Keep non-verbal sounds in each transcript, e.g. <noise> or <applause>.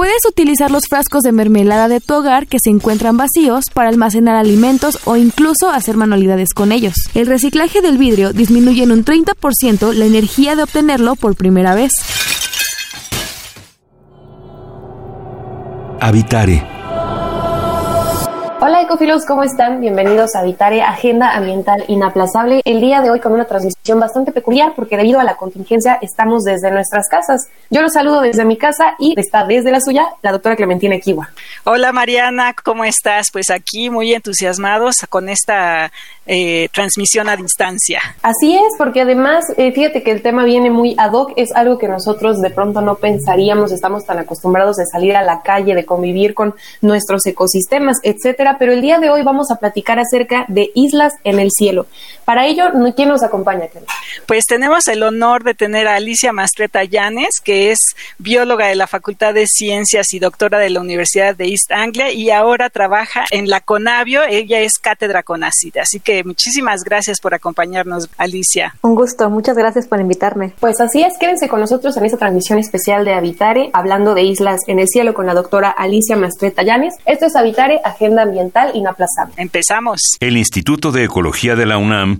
Puedes utilizar los frascos de mermelada de tu hogar que se encuentran vacíos para almacenar alimentos o incluso hacer manualidades con ellos. El reciclaje del vidrio disminuye en un 30% la energía de obtenerlo por primera vez. Habitare Hola ecofilos, ¿cómo están? Bienvenidos a Vitare, Agenda Ambiental Inaplazable. El día de hoy con una transmisión bastante peculiar porque debido a la contingencia estamos desde nuestras casas. Yo los saludo desde mi casa y está desde la suya la doctora Clementina Equiwa. Hola Mariana, ¿cómo estás? Pues aquí muy entusiasmados con esta eh, transmisión a distancia. Así es, porque además, eh, fíjate que el tema viene muy ad hoc, es algo que nosotros de pronto no pensaríamos, estamos tan acostumbrados de salir a la calle, de convivir con nuestros ecosistemas, etcétera pero el día de hoy vamos a platicar acerca de islas en el cielo. Para ello, ¿quién nos acompaña? Pues tenemos el honor de tener a Alicia Mastreta Llanes, que es bióloga de la Facultad de Ciencias y doctora de la Universidad de East Anglia y ahora trabaja en la Conavio. Ella es cátedra Conacida. Así que muchísimas gracias por acompañarnos, Alicia. Un gusto, muchas gracias por invitarme. Pues así es, quédense con nosotros en esta transmisión especial de Habitare, hablando de islas en el cielo con la doctora Alicia Mastreta Llanes. Esto es Habitare, Agenda Ambiental inaplazable. Empezamos. El Instituto de Ecología de la UNAM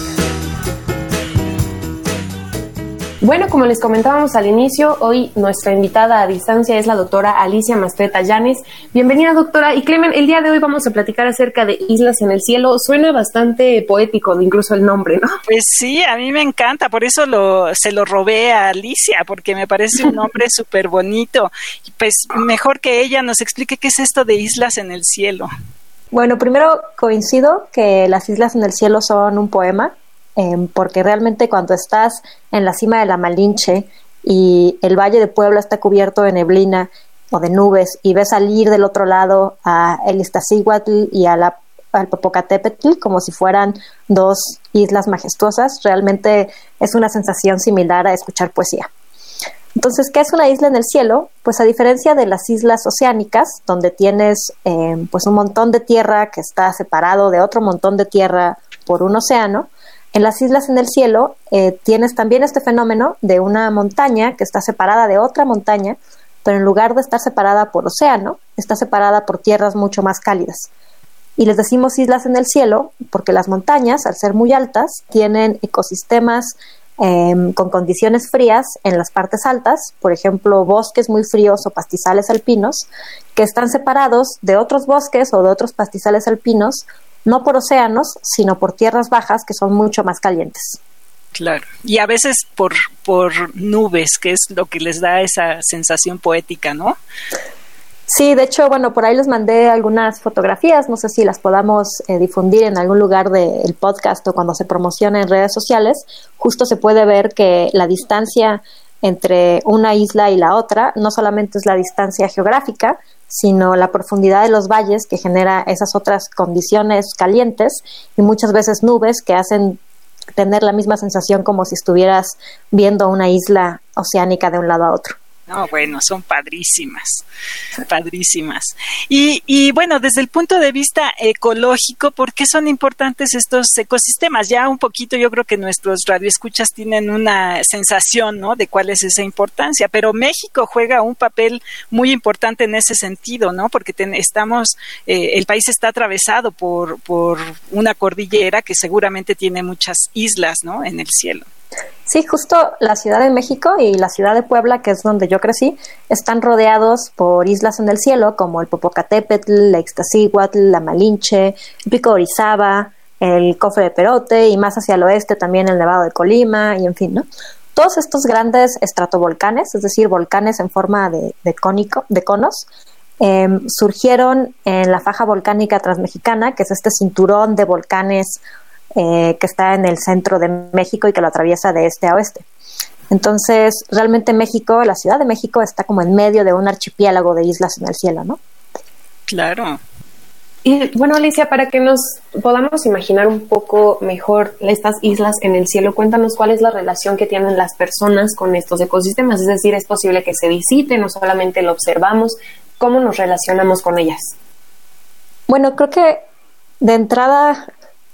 Bueno, como les comentábamos al inicio, hoy nuestra invitada a distancia es la doctora Alicia Mastreta Llanes. Bienvenida, doctora. Y Clemen, el día de hoy vamos a platicar acerca de Islas en el Cielo. Suena bastante poético, incluso el nombre, ¿no? Pues sí, a mí me encanta, por eso lo, se lo robé a Alicia, porque me parece un nombre <laughs> súper bonito. Pues mejor que ella nos explique qué es esto de Islas en el Cielo. Bueno, primero coincido que las islas en el cielo son un poema, em, porque realmente cuando estás en la cima de la Malinche y el Valle de Puebla está cubierto de neblina o de nubes y ves salir del otro lado a el Iztaccíhuatl y a la, al Popocatépetl como si fueran dos islas majestuosas, realmente es una sensación similar a escuchar poesía. Entonces, ¿qué es una isla en el cielo? Pues a diferencia de las islas oceánicas, donde tienes eh, pues un montón de tierra que está separado de otro montón de tierra por un océano, en las islas en el cielo eh, tienes también este fenómeno de una montaña que está separada de otra montaña, pero en lugar de estar separada por océano, está separada por tierras mucho más cálidas. Y les decimos islas en el cielo porque las montañas, al ser muy altas, tienen ecosistemas Em, con condiciones frías en las partes altas, por ejemplo, bosques muy fríos o pastizales alpinos, que están separados de otros bosques o de otros pastizales alpinos, no por océanos, sino por tierras bajas que son mucho más calientes. Claro, y a veces por, por nubes, que es lo que les da esa sensación poética, ¿no? Sí, de hecho, bueno, por ahí les mandé algunas fotografías, no sé si las podamos eh, difundir en algún lugar del podcast o cuando se promociona en redes sociales. Justo se puede ver que la distancia entre una isla y la otra no solamente es la distancia geográfica, sino la profundidad de los valles que genera esas otras condiciones calientes y muchas veces nubes que hacen tener la misma sensación como si estuvieras viendo una isla oceánica de un lado a otro. No, bueno, son padrísimas, padrísimas. Y, y bueno, desde el punto de vista ecológico, ¿por qué son importantes estos ecosistemas? Ya un poquito yo creo que nuestros radioescuchas tienen una sensación, ¿no? De cuál es esa importancia, pero México juega un papel muy importante en ese sentido, ¿no? Porque estamos, eh, el país está atravesado por, por una cordillera que seguramente tiene muchas islas, ¿no? En el cielo. Sí, justo la Ciudad de México y la Ciudad de Puebla, que es donde yo crecí, están rodeados por islas en el cielo como el Popocatépetl, la Ixtaccíhuatl, la Malinche, el Pico Orizaba, el cofre de Perote y más hacia el oeste también el Nevado de Colima y en fin, ¿no? Todos estos grandes estratovolcanes, es decir, volcanes en forma de, cónico, de conos, em, surgieron en la faja volcánica transmexicana, que es este cinturón de volcanes eh, que está en el centro de México y que lo atraviesa de este a oeste. Entonces, realmente México, la Ciudad de México, está como en medio de un archipiélago de islas en el cielo, ¿no? Claro. Y bueno, Alicia, para que nos podamos imaginar un poco mejor estas islas en el cielo, cuéntanos cuál es la relación que tienen las personas con estos ecosistemas. Es decir, ¿es posible que se visiten o solamente lo observamos? ¿Cómo nos relacionamos con ellas? Bueno, creo que de entrada,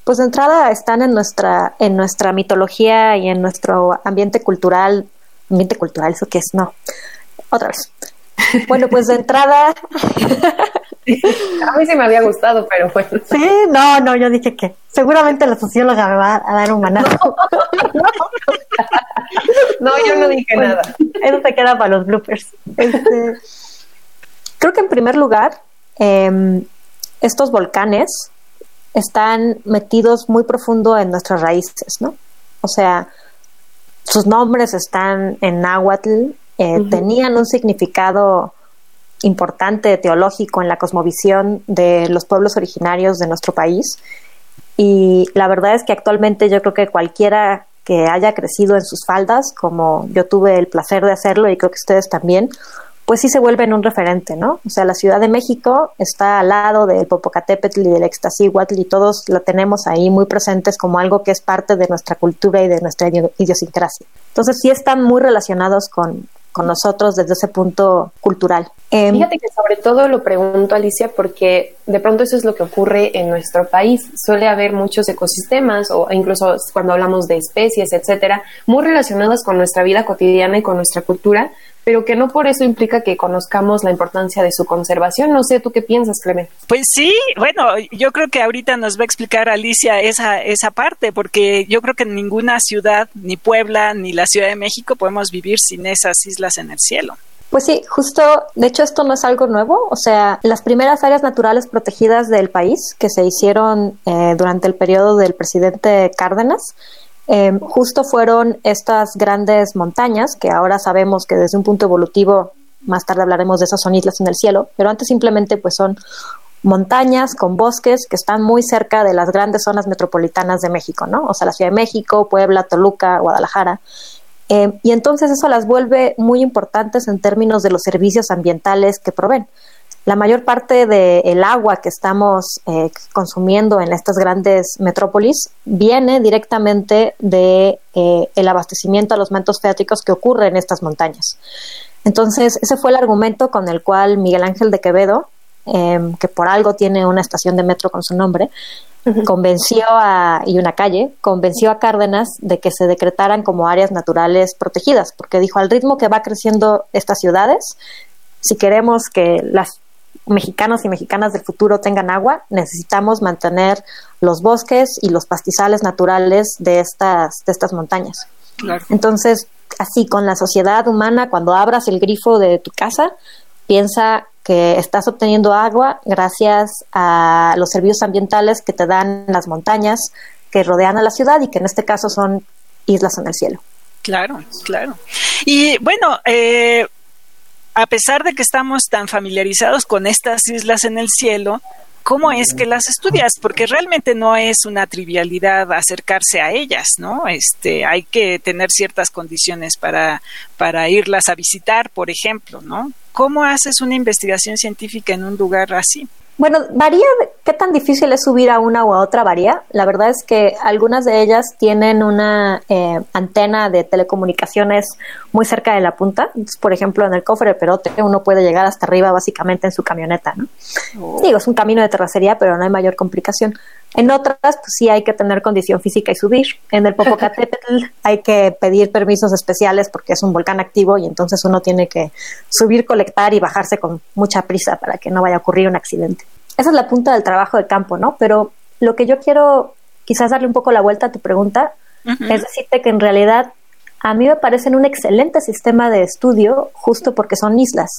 pues de entrada están en nuestra, en nuestra mitología y en nuestro ambiente cultural. Ambiente cultural, ¿eso qué es? No. Otra vez. Bueno, pues de entrada. <laughs> A mí sí me había gustado, pero bueno. Sí, no, no, yo dije que seguramente la socióloga me va a dar un manazo. <laughs> No, yo no dije nada. Eso se queda para los bloopers. Este, creo que en primer lugar, em, estos volcanes están metidos muy profundo en nuestras raíces, ¿no? O sea, sus nombres están en náhuatl, eh, tenían un significado importante teológico en la cosmovisión de los pueblos originarios de nuestro país. Y la verdad es que actualmente yo creo que cualquiera que haya crecido en sus faldas, como yo tuve el placer de hacerlo y creo que ustedes también, pues sí se vuelven un referente, ¿no? O sea, la Ciudad de México está al lado del Popocatépetl y del Extasíhuatl y todos la tenemos ahí muy presentes como algo que es parte de nuestra cultura y de nuestra idiosincrasia. Entonces sí están muy relacionados con, con nosotros desde ese punto cultural. Em, Fíjate que sobre todo lo pregunto, Alicia, porque de pronto eso es lo que ocurre en nuestro país. Suele haber muchos ecosistemas o incluso cuando hablamos de especies, etcétera, muy relacionados con nuestra vida cotidiana y con nuestra cultura, pero que no por eso implica que conozcamos la importancia de su conservación. No sé, ¿tú qué piensas, Clemente? Pues sí, bueno, yo creo que ahorita nos va a explicar Alicia esa, esa parte, porque yo creo que en ninguna ciudad, ni Puebla, ni la Ciudad de México podemos vivir sin esas islas en el cielo. Pues sí, justo, de hecho esto no es algo nuevo, o sea, las primeras áreas naturales protegidas del país que se hicieron eh, durante el periodo del presidente Cárdenas, Em, justo fueron estas grandes montañas, que ahora sabemos que desde un punto evolutivo, más tarde hablaremos de esas son islas en el cielo, pero antes simplemente pues son montañas con bosques que están muy cerca de las grandes zonas metropolitanas de México, ¿no? O sea, la Ciudad de México, Puebla, Toluca, Guadalajara. Em, y entonces eso las vuelve muy importantes en términos de los servicios ambientales que proveen la mayor parte del agua que estamos eh, consumiendo en estas grandes metrópolis viene directamente de eh, el abastecimiento a los mantos freáticos que ocurre en estas montañas. Entonces, ese fue el argumento con el cual Miguel Ángel de Quevedo, em, que por algo tiene una estación de metro con su nombre, convenció a, y una calle, convenció a Cárdenas de que se decretaran como áreas naturales protegidas, porque dijo, al ritmo que va creciendo estas ciudades, si queremos que las mexicanos y mexicanas del futuro tengan agua, necesitamos mantener los bosques y los pastizales naturales de estas, de estas montañas. Entonces, así con la sociedad humana, cuando abras el grifo de tu casa, piensa que estás obteniendo agua gracias a los servicios ambientales que te dan las montañas que rodean a la ciudad y que en este caso son islas en el cielo. Claro, claro. Y bueno, eh, a pesar de que estamos tan familiarizados con estas islas en el cielo, ¿cómo es que las estudias? Porque realmente no es una trivialidad acercarse a ellas, ¿no? Este, hay que tener ciertas condiciones para, para irlas a visitar, por ejemplo, ¿no? ¿Cómo haces una investigación científica en un lugar así? Bueno, varía qué tan difícil es subir a una o a otra varía. La verdad es que algunas de ellas tienen una eh, antena de telecomunicaciones muy cerca de la punta. por ejemplo, en el cofre de Perote uno puede llegar hasta arriba básicamente en su camioneta, ¿no? Oh. Digo, es un camino de terracería, pero no hay mayor complicación. En otras, pues sí hay que tener condición física y subir. En el Popocatépetl <laughs> hay que pedir permisos especiales porque es un volcán activo y entonces uno tiene que subir, colectar y bajarse con mucha prisa para que no vaya a ocurrir un accidente. Esa es la punta del trabajo de campo, ¿no? Pero lo que yo quiero quizás darle un poco la vuelta a tu pregunta es decirte que en realidad a mí me parecen un excelente sistema de estudio justo porque son islas.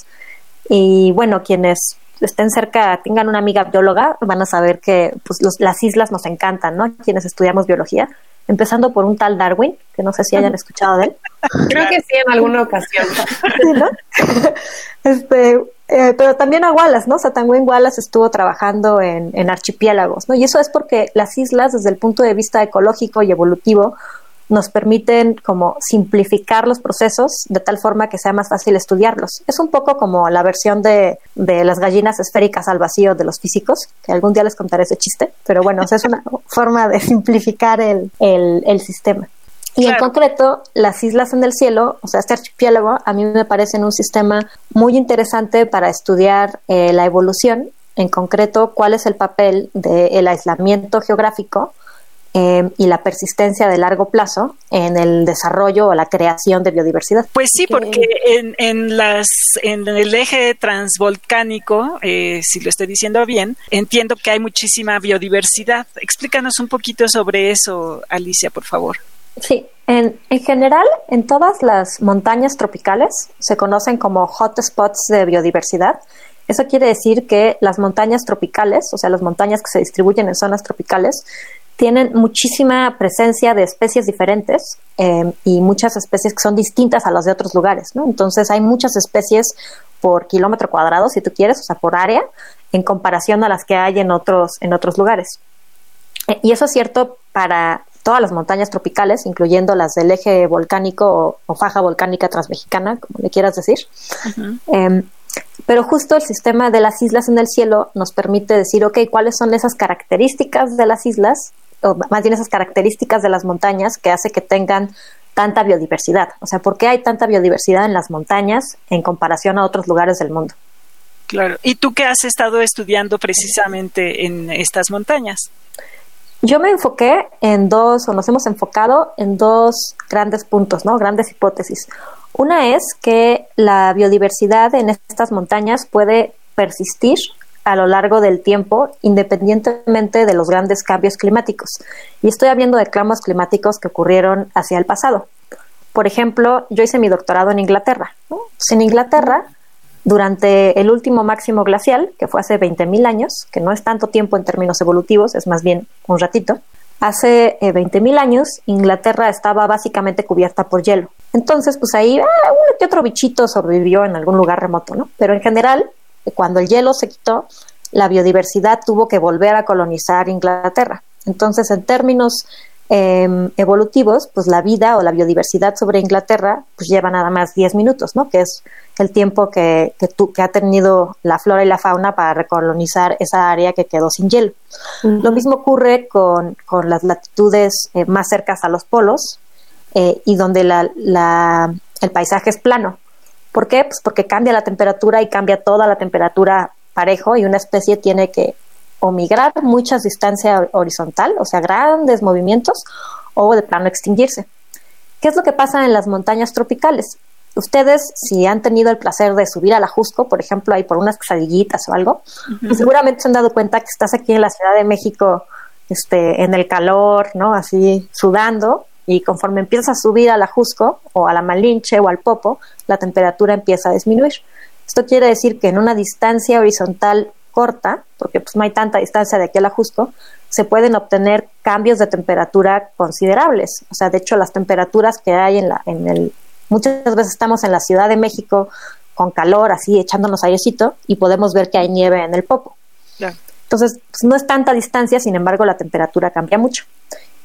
Y bueno, quienes estén cerca, tengan una amiga bióloga, van a saber que pues, las islas nos encantan, ¿no? Quienes estudiamos biología, empezando por un tal Darwin, que no sé si hayan escuchado de él. Creo que sí, en alguna ocasión. <laughs> <laughs> este, eh, pero también a Wallace, ¿no? O sea, también Wallace estuvo trabajando en, en archipiélagos, ¿no? Y eso es porque las islas, desde el punto de vista ecológico y evolutivo, nos permiten como simplificar los procesos de tal forma que sea más fácil estudiarlos. Es un poco como la versión de, de las gallinas esféricas al vacío de los físicos, que algún día les contaré ese chiste, pero bueno, es una <laughs> forma de simplificar el, el, el sistema. Y en concreto, las islas en el cielo, o sea, este archipiélago, a mí me parece un sistema muy interesante para estudiar eh, la evolución, en concreto, cuál es el papel del aislamiento geográfico eh, y la persistencia de largo plazo en el desarrollo o la creación de biodiversidad. Pues sí, porque en, en, las, en el eje transvolcánico, eh, si lo estoy diciendo bien, entiendo que hay muchísima biodiversidad. Explícanos un poquito sobre eso, Alicia, por favor. Sí, en, en, general, en todas las montañas tropicales se conocen como hotspots de biodiversidad. Eso quiere decir que las montañas tropicales, o sea, las montañas que se distribuyen en zonas tropicales, tienen muchísima presencia de especies diferentes eh, y muchas especies que son distintas a las de otros lugares, ¿no? Entonces hay muchas especies por kilómetro cuadrado, si tú quieres, o sea, por área, en comparación a las que hay en otros, en otros lugares. Eh, y eso es cierto para todas las montañas tropicales, incluyendo las del eje volcánico o, faja volcánica transmexicana, como le quieras decir. Em, pero justo el sistema de las islas en el cielo nos permite decir, ok, ¿cuáles son esas características de las islas o más bien esas características de las montañas que hace que tengan tanta biodiversidad. O sea, ¿por qué hay tanta biodiversidad en las montañas en comparación a otros lugares del mundo? Claro. ¿Y tú qué has estado estudiando precisamente en estas montañas? Yo me enfoqué en dos, o nos hemos enfocado en dos grandes puntos, ¿no? Grandes hipótesis. Una es que la biodiversidad en estas montañas puede persistir a lo largo del tiempo, independientemente de los grandes cambios climáticos. Y estoy hablando de cambios climáticos que ocurrieron hacia el pasado. Por ejemplo, yo hice mi doctorado en Inglaterra. En Inglaterra, durante el último máximo glacial, que fue hace 20.000 años, que no es tanto tiempo en términos evolutivos, es más bien un ratito, hace 20.000 eh, años Inglaterra estaba básicamente cubierta por hielo. Entonces, pues ahí ah, que otro bichito sobrevivió en algún lugar remoto, ¿no? Pero en general, cuando el hielo se quitó, la biodiversidad tuvo que volver a colonizar Inglaterra. Entonces, en términos em, evolutivos, pues la vida o la biodiversidad sobre Inglaterra pues lleva nada más 10 minutos, ¿no? Que es el tiempo que, que, ha tenido la flora y la fauna para recolonizar esa área que quedó sin hielo. Lo mismo ocurre con, las latitudes eh, más cercas a los polos eh, y donde la, el paisaje es plano. ¿Por qué? Pues porque cambia la temperatura y cambia toda la temperatura parejo y una especie tiene que o migrar muchas distancias horizontal, o sea, grandes movimientos, o de plano extinguirse. ¿Qué es lo que pasa en las montañas tropicales? Ustedes, si han tenido el placer de subir a la Jusco, por ejemplo, ahí por unas quesadillitas o algo, pues seguramente se han dado cuenta que estás aquí en la Ciudad de México, este, en el calor, ¿no? Así sudando, y conforme empiezas a subir a la Jusco o a la Malinche o al Popo, la temperatura empieza a disminuir. Esto quiere decir que en una distancia horizontal corta, porque pues no hay tanta distancia de aquí a la Jusco, se pueden obtener cambios de temperatura considerables. O sea, de hecho, las temperaturas que hay en, la, en el... Muchas veces estamos en la Ciudad de México con calor, así echándonos airecito, y podemos ver que hay nieve en el Popo. Entonces, pues, no es tanta distancia, sin embargo, la temperatura cambia mucho.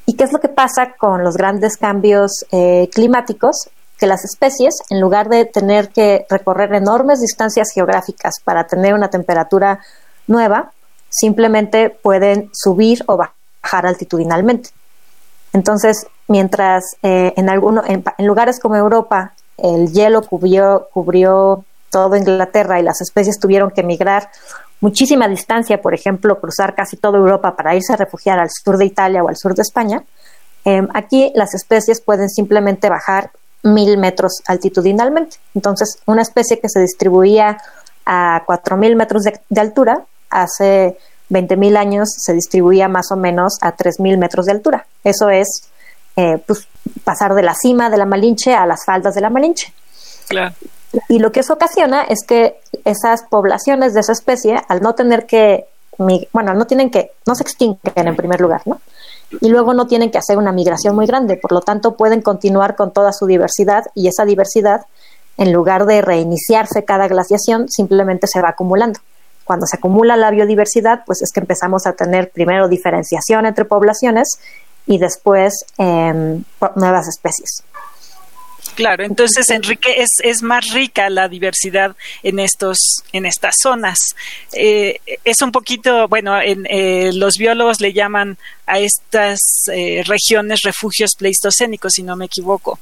¿Y qué es lo que pasa con los grandes cambios eh, climáticos? Que las especies, en lugar de tener que recorrer enormes distancias geográficas para tener una temperatura nueva, simplemente pueden subir o bajar altitudinalmente. Entonces, mientras eh, en, alguno, en, lugares como Europa el hielo cubrió, cubrió todo Inglaterra y las especies tuvieron que migrar muchísima distancia, por ejemplo, cruzar casi toda Europa para irse a refugiar al sur de Italia o al sur de España, em, aquí las especies pueden simplemente bajar mil metros altitudinalmente. Entonces, una especie que se distribuía a cuatro mil metros de, altura, hace 20 mil años se distribuía más o menos a tres mil metros de altura. Eso es eh, pues, pasar de la cima de la Malinche a las faldas de la Malinche. Claro. Y lo que eso ocasiona es que esas poblaciones de esa especie, al no tener que, bueno, no tienen que, no se extinguen en primer lugar, ¿no? Y luego no tienen que hacer una migración muy grande, por lo tanto pueden continuar con toda su diversidad y esa diversidad, en lugar de reiniciarse cada glaciación, simplemente se va acumulando. Cuando se acumula la biodiversidad, pues es que empezamos a tener primero diferenciación entre poblaciones y después em, nuevas especies. Claro, entonces Enrique es, es más rica la diversidad en estos en estas zonas. Eh, es un poquito, bueno, en, eh, los biólogos le llaman a estas eh, regiones refugios pleistocénicos, si no me equivoco.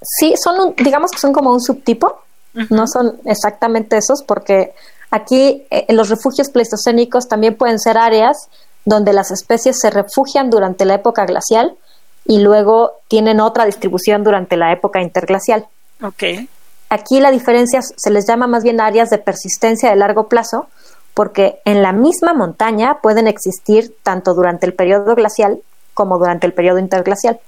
Sí, son digamos que son como un subtipo, no son exactamente esos, porque aquí en los refugios pleistocénicos también pueden ser áreas donde las especies se refugian durante la época glacial y luego tienen otra distribución durante la época interglacial. Okay. Aquí la diferencia se les llama más bien áreas de persistencia de largo plazo, porque en la misma montaña pueden existir tanto durante el periodo glacial como durante el periodo interglacial.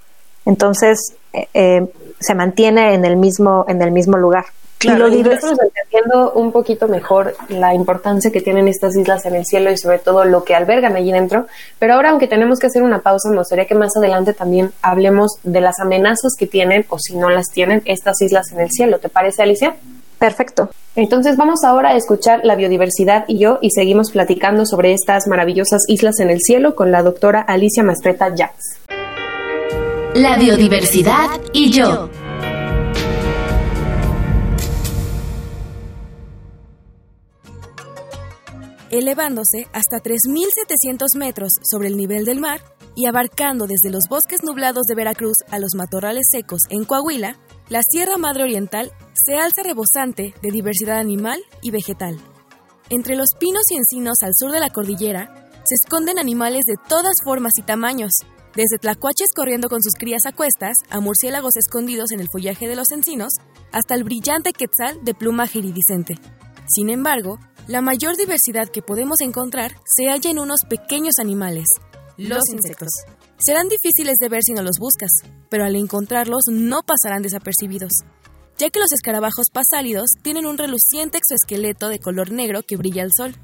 Entonces eh, eh, se mantiene en el mismo en el mismo lugar. Claro, y entendiendo un poquito mejor la importancia que tienen estas islas en el cielo y sobre todo lo que albergan allí dentro. Pero ahora, aunque tenemos que hacer una pausa, me gustaría que más adelante también hablemos de las amenazas que tienen o si no las tienen estas islas en el cielo. ¿Te parece, Alicia? Perfecto. Entonces vamos ahora a escuchar la biodiversidad y yo y seguimos platicando sobre estas maravillosas islas en el cielo con la doctora Alicia Mastreta Jacks. La biodiversidad y yo. Elevándose hasta 3.700 metros sobre el nivel del mar y abarcando desde los bosques nublados de Veracruz a los matorrales secos en Coahuila, la Sierra Madre Oriental se alza rebosante de diversidad animal y vegetal. Entre los pinos y encinos al sur de la cordillera se esconden animales de todas formas y tamaños, desde tlacuaches corriendo con sus crías a cuestas a murciélagos escondidos en el follaje de los encinos, hasta el brillante quetzal de plumaje iridiscente. Sin embargo, la mayor diversidad que podemos encontrar se halla en unos pequeños animales, los insectos. Serán difíciles de ver si no los buscas, pero al encontrarlos no pasarán desapercibidos, ya que los escarabajos pasálidos tienen un reluciente exoesqueleto de color negro que brilla al sol.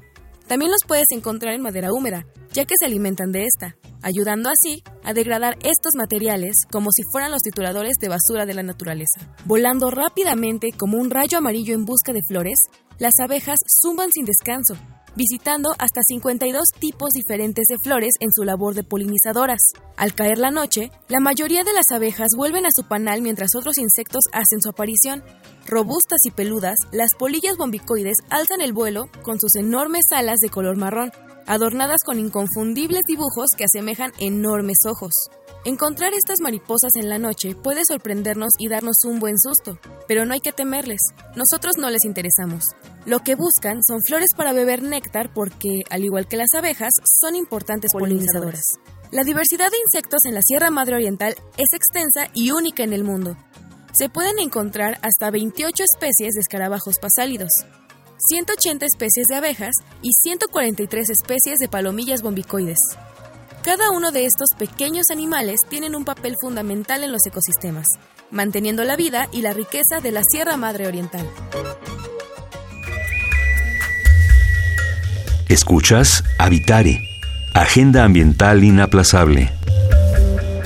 También los puedes encontrar en madera húmeda, ya que se alimentan de esta, ayudando así a degradar estos materiales como si fueran los tituladores de basura de la naturaleza. Volando rápidamente como un rayo amarillo en busca de flores, las abejas zumban sin descanso, visitando hasta 52 tipos diferentes de flores en su labor de polinizadoras. Al caer la noche, la mayoría de las abejas vuelven a su panal mientras otros insectos hacen su aparición. Robustas y peludas, las polillas bombicoides alzan el vuelo con sus enormes alas de color marrón, adornadas con inconfundibles dibujos que asemejan enormes ojos. Encontrar estas mariposas en la noche puede sorprendernos y darnos un buen susto, pero no hay que temerles, nosotros no les interesamos. Lo que buscan son flores para beber néctar porque, al igual que las abejas, son importantes polinizadoras. La diversidad de insectos en la Sierra Madre Oriental es extensa y única en el mundo. Se pueden encontrar hasta 28 especies de escarabajos pasálidos, 180 especies de abejas y 143 especies de palomillas bombicoides. Cada uno de estos pequeños animales tienen un papel fundamental en los ecosistemas, manteniendo la vida y la riqueza de la Sierra Madre Oriental. Escuchas Habitare, Agenda Ambiental Inaplazable.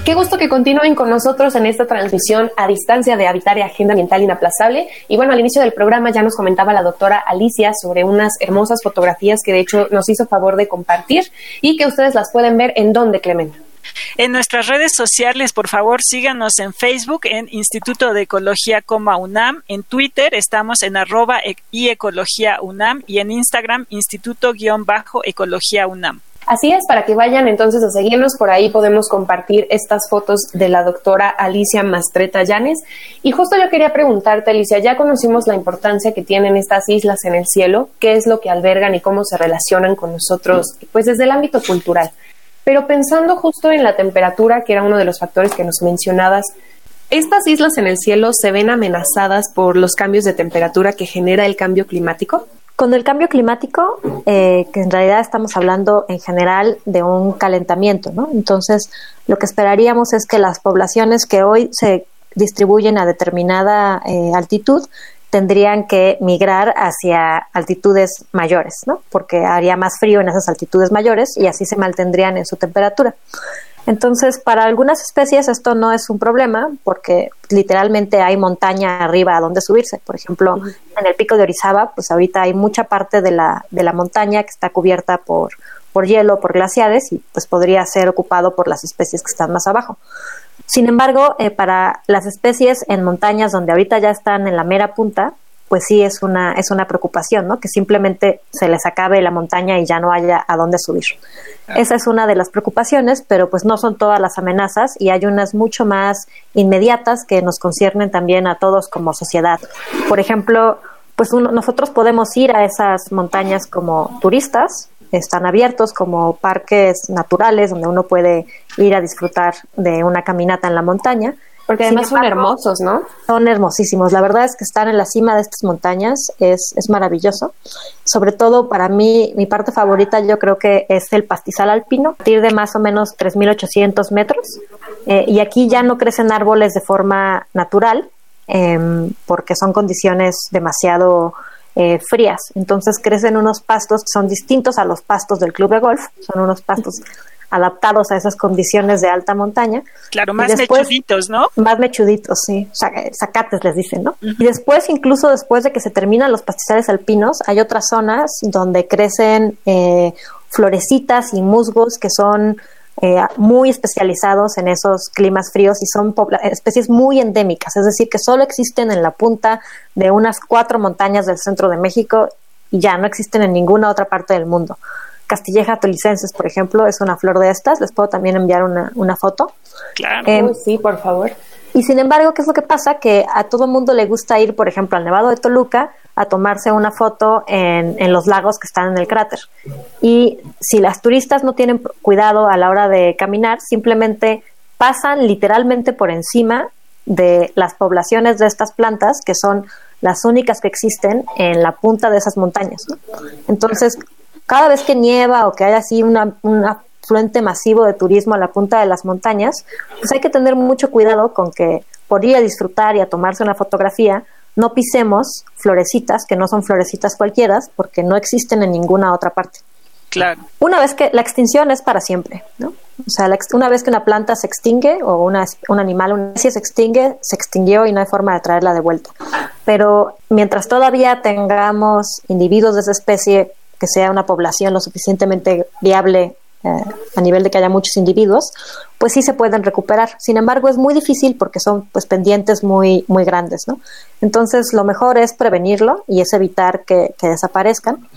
Qué gusto que continúen con nosotros en esta transmisión a distancia de Habitar Agenda Ambiental Inaplazable. Y bueno, al inicio del programa ya nos comentaba la doctora Alicia sobre unas hermosas fotografías que de hecho nos hizo favor de compartir y que ustedes las pueden ver en donde, Clemente. En nuestras redes sociales, por favor, síganos en Facebook, en Instituto de Ecología, UNAM, en Twitter estamos en arroba y Ecología UNAM y en Instagram Instituto-Ecología UNAM. Así es, para que vayan entonces a seguirnos, por ahí podemos compartir estas fotos de la doctora Alicia Mastreta Llanes. Y justo yo quería preguntarte, Alicia, ya conocimos la importancia que tienen estas islas en el cielo, qué es lo que albergan y cómo se relacionan con nosotros, pues desde el ámbito cultural. Pero pensando justo en la temperatura, que era uno de los factores que nos mencionabas, ¿estas islas en el cielo se ven amenazadas por los cambios de temperatura que genera el cambio climático? Con el cambio climático, eh, que en realidad estamos hablando en general de un calentamiento, ¿no? Entonces, lo que esperaríamos es que las poblaciones que hoy se distribuyen a determinada eh, altitud tendrían que migrar hacia altitudes mayores, ¿no? Porque haría más frío en esas altitudes mayores y así se mantendrían en su temperatura. Entonces, para algunas especies esto no es un problema porque literalmente hay montaña arriba a donde subirse. Por ejemplo, en el pico de Orizaba, pues ahorita hay mucha parte de la, de la montaña que está cubierta por, por hielo, por glaciares y pues podría ser ocupado por las especies que están más abajo. Sin embargo, eh, para las especies en montañas donde ahorita ya están en la mera punta, pues sí es una, es una preocupación, ¿no? Que simplemente se les acabe la montaña y ya no haya a dónde subir. Esa es una de las preocupaciones, pero pues no son todas las amenazas y hay unas mucho más inmediatas que nos conciernen también a todos como sociedad. Por ejemplo, pues nosotros podemos ir a esas montañas como turistas, están abiertos como parques naturales donde uno puede ir a disfrutar de una caminata en la montaña, porque además son hermosos, ¿no? Son hermosísimos. La verdad es que estar en la cima de estas montañas es, es maravilloso. Sobre todo para mí, mi parte favorita yo creo que es el pastizal alpino, a partir de más o menos 3.800 metros. Eh, y aquí ya no crecen árboles de forma natural, em, porque son condiciones demasiado eh, frías. Entonces crecen unos pastos que son distintos a los pastos del club de golf. Son unos pastos adaptados a esas condiciones de alta montaña. Claro, más mechuditos, ¿no? Más mechuditos, sí, zacates les dicen, ¿no? Y después, incluso después de que se terminan los pastizales alpinos, hay otras zonas donde crecen eh, florecitas y musgos que son eh, muy especializados en esos climas fríos y son especies muy endémicas, es decir, que solo existen en la punta de unas cuatro montañas del centro de México y ya no existen en ninguna otra parte del mundo. Castilleja tolicenses, por ejemplo, es una flor de estas. Les puedo también enviar una, una foto. Claro, em, sí, por favor. Y sin embargo, ¿qué es lo que pasa? Que a todo mundo le gusta ir, por ejemplo, al Nevado de Toluca a tomarse una foto en, en, los lagos que están en el cráter. Y si las turistas no tienen cuidado a la hora de caminar, simplemente pasan literalmente por encima de las poblaciones de estas plantas, que son las únicas que existen en la punta de esas montañas. Entonces, cada vez que nieva o que haya así una, un afluente masivo de turismo a la punta de las montañas, pues hay que tener mucho cuidado con que por ir a disfrutar y a tomarse una fotografía, no pisemos florecitas que no son florecitas cualquiera, porque no existen en ninguna otra parte. Claro. Una vez que la extinción es para siempre, ¿no? O sea, una vez que una planta se extingue o una, un animal, una especie se extingue, se extinguió y no hay forma de traerla de vuelta. Pero mientras todavía tengamos individuos de esa especie que sea una población lo suficientemente viable eh, a nivel de que haya muchos individuos, pues sí se pueden recuperar. Sin embargo, es muy difícil porque son pues pendientes muy, muy grandes, ¿no? Entonces, lo mejor es prevenirlo y es evitar que, desaparezcan.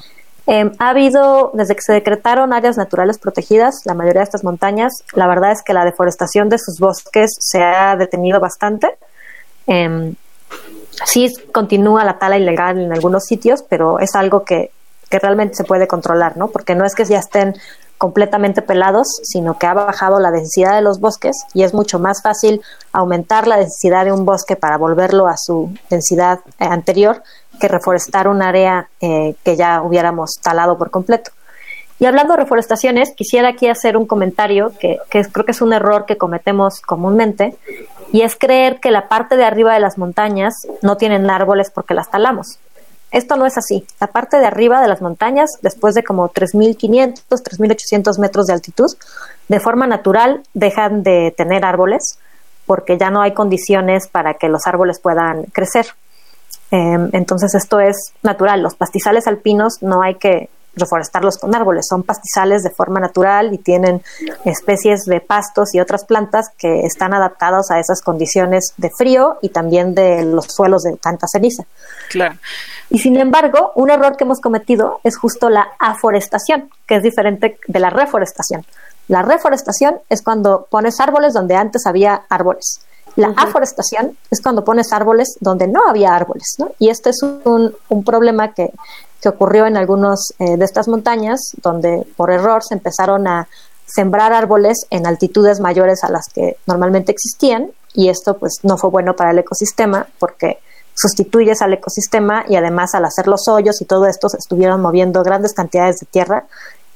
Em, ha habido, desde que se decretaron áreas naturales protegidas, la mayoría de estas montañas, la verdad es que la deforestación de sus bosques se ha detenido bastante. Eh, sí continúa la tala ilegal en algunos sitios, pero es algo que, que realmente se puede controlar, ¿no? Porque no es que ya estén completamente pelados, sino que ha bajado la densidad de los bosques y es mucho más fácil aumentar la densidad de un bosque para volverlo a su densidad eh, anterior que reforestar un área eh, que ya hubiéramos talado por completo. Y hablando de reforestaciones, quisiera aquí hacer un comentario que, que creo que es un error que cometemos comúnmente, y es creer que la parte de arriba de las montañas no tienen árboles porque las talamos. Esto no es así. La parte de arriba de las montañas, después de como 3.500, 3.800 metros de altitud, de forma natural dejan de tener árboles porque ya no hay condiciones para que los árboles puedan crecer. Em, entonces esto es natural. Los pastizales alpinos no hay que reforestarlos con árboles, son pastizales de forma natural y tienen especies de pastos y otras plantas que están adaptados a esas condiciones de frío y también de los suelos de tanta ceniza. Claro. Y sin embargo, un error que hemos cometido es justo la aforestación, que es diferente de la reforestación. La reforestación es cuando pones árboles donde antes había árboles. La aforestación es cuando pones árboles donde no había árboles. ¿no? Y este es un, un problema que, que, ocurrió en algunos eh, de estas montañas, donde por error se empezaron a sembrar árboles en altitudes mayores a las que normalmente existían y esto pues no fue bueno para el ecosistema porque sustituyes al ecosistema y además al hacer los hoyos y todo esto se estuvieron moviendo grandes cantidades de tierra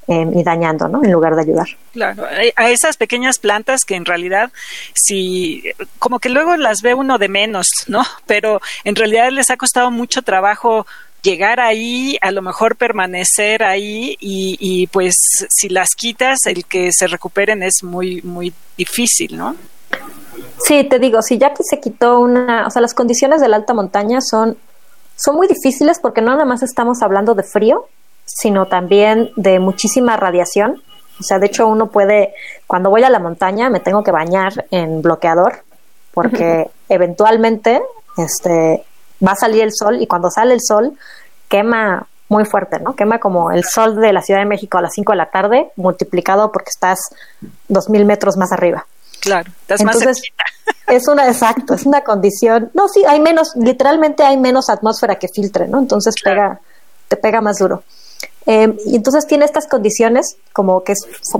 em, y dañando, ¿no? En lugar de ayudar. Claro, a esas pequeñas plantas que en realidad, si, como que luego las ve uno de menos, ¿no? Pero en realidad les ha costado mucho trabajo llegar ahí, a lo mejor permanecer ahí y, y, pues si las quitas, el que se recuperen es muy, muy difícil, ¿no? Sí, te digo, si ya que se quitó una, o sea, las condiciones de la alta montaña son, son muy difíciles porque no nada más estamos hablando de frío, sino también de muchísima radiación. O sea, de hecho uno puede, cuando voy a la montaña me tengo que bañar en bloqueador porque <laughs> eventualmente este, va a salir el sol y cuando sale el sol quema muy fuerte, ¿no? Quema como el sol de la Ciudad de México a las 5 de la tarde multiplicado porque estás 2.000 metros más arriba. Claro, estás Entonces, más <laughs> Es una, exacto, es una condición. No, sí, hay menos, literalmente hay menos atmósfera que filtre, ¿no? Entonces pega, te pega más duro. Eh, y entonces tiene estas condiciones como que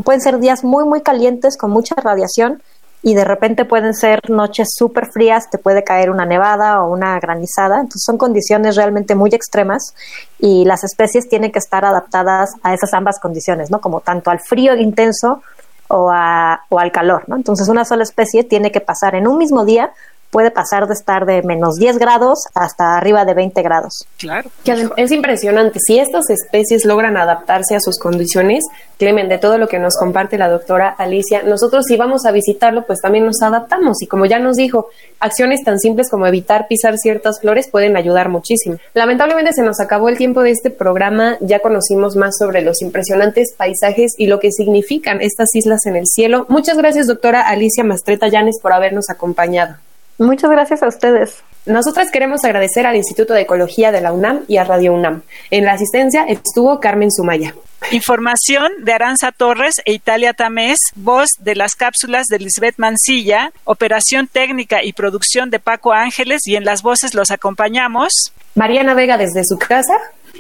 pueden ser días muy, muy calientes con mucha radiación y de repente pueden ser noches súper frías, te puede caer una nevada o una granizada. Entonces son condiciones realmente muy extremas y las especies tienen que estar adaptadas a esas ambas condiciones, ¿no? Como tanto al frío intenso o, a, o al calor, ¿no? Entonces una sola especie tiene que pasar en un mismo día puede pasar de estar de menos 10 grados hasta arriba de 20 grados. Claro. es impresionante. Si estas especies logran adaptarse a sus condiciones, Clemen, de todo lo que nos comparte la doctora Alicia, nosotros si vamos a visitarlo, pues también nos adaptamos. Y como ya nos dijo, acciones tan simples como evitar pisar ciertas flores pueden ayudar muchísimo. Lamentablemente se nos acabó el tiempo de este programa. Ya conocimos más sobre los impresionantes paisajes y lo que significan estas islas en el cielo. Muchas gracias, doctora Alicia Mastreta Llanes, por habernos acompañado. Muchas gracias a ustedes. Nosotras queremos agradecer al Instituto de Ecología de la UNAM y a Radio UNAM. En la asistencia estuvo Carmen Sumaya. Información de Aranza Torres e Italia Tamés, voz de las cápsulas de Lisbeth Mancilla, operación técnica y producción de Paco Ángeles y en las voces los acompañamos Mariana Vega desde su casa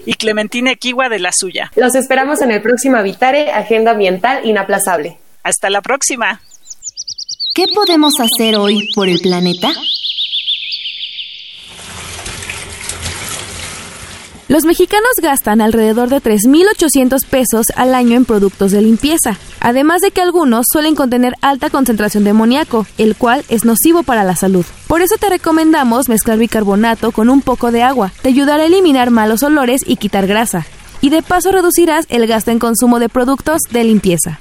y Clementina Equigua de la suya. Los esperamos en el próximo Habitare, Agenda Ambiental Inaplazable. Hasta la próxima. ¿Qué podemos hacer hoy por el planeta? Los mexicanos gastan alrededor de 3.800 pesos al año en productos de limpieza, además de que algunos suelen contener alta concentración de amoníaco, el cual es nocivo para la salud. Por eso te recomendamos mezclar bicarbonato con un poco de agua, te ayudará a eliminar malos olores y quitar grasa, y de paso reducirás el gasto en consumo de productos de limpieza.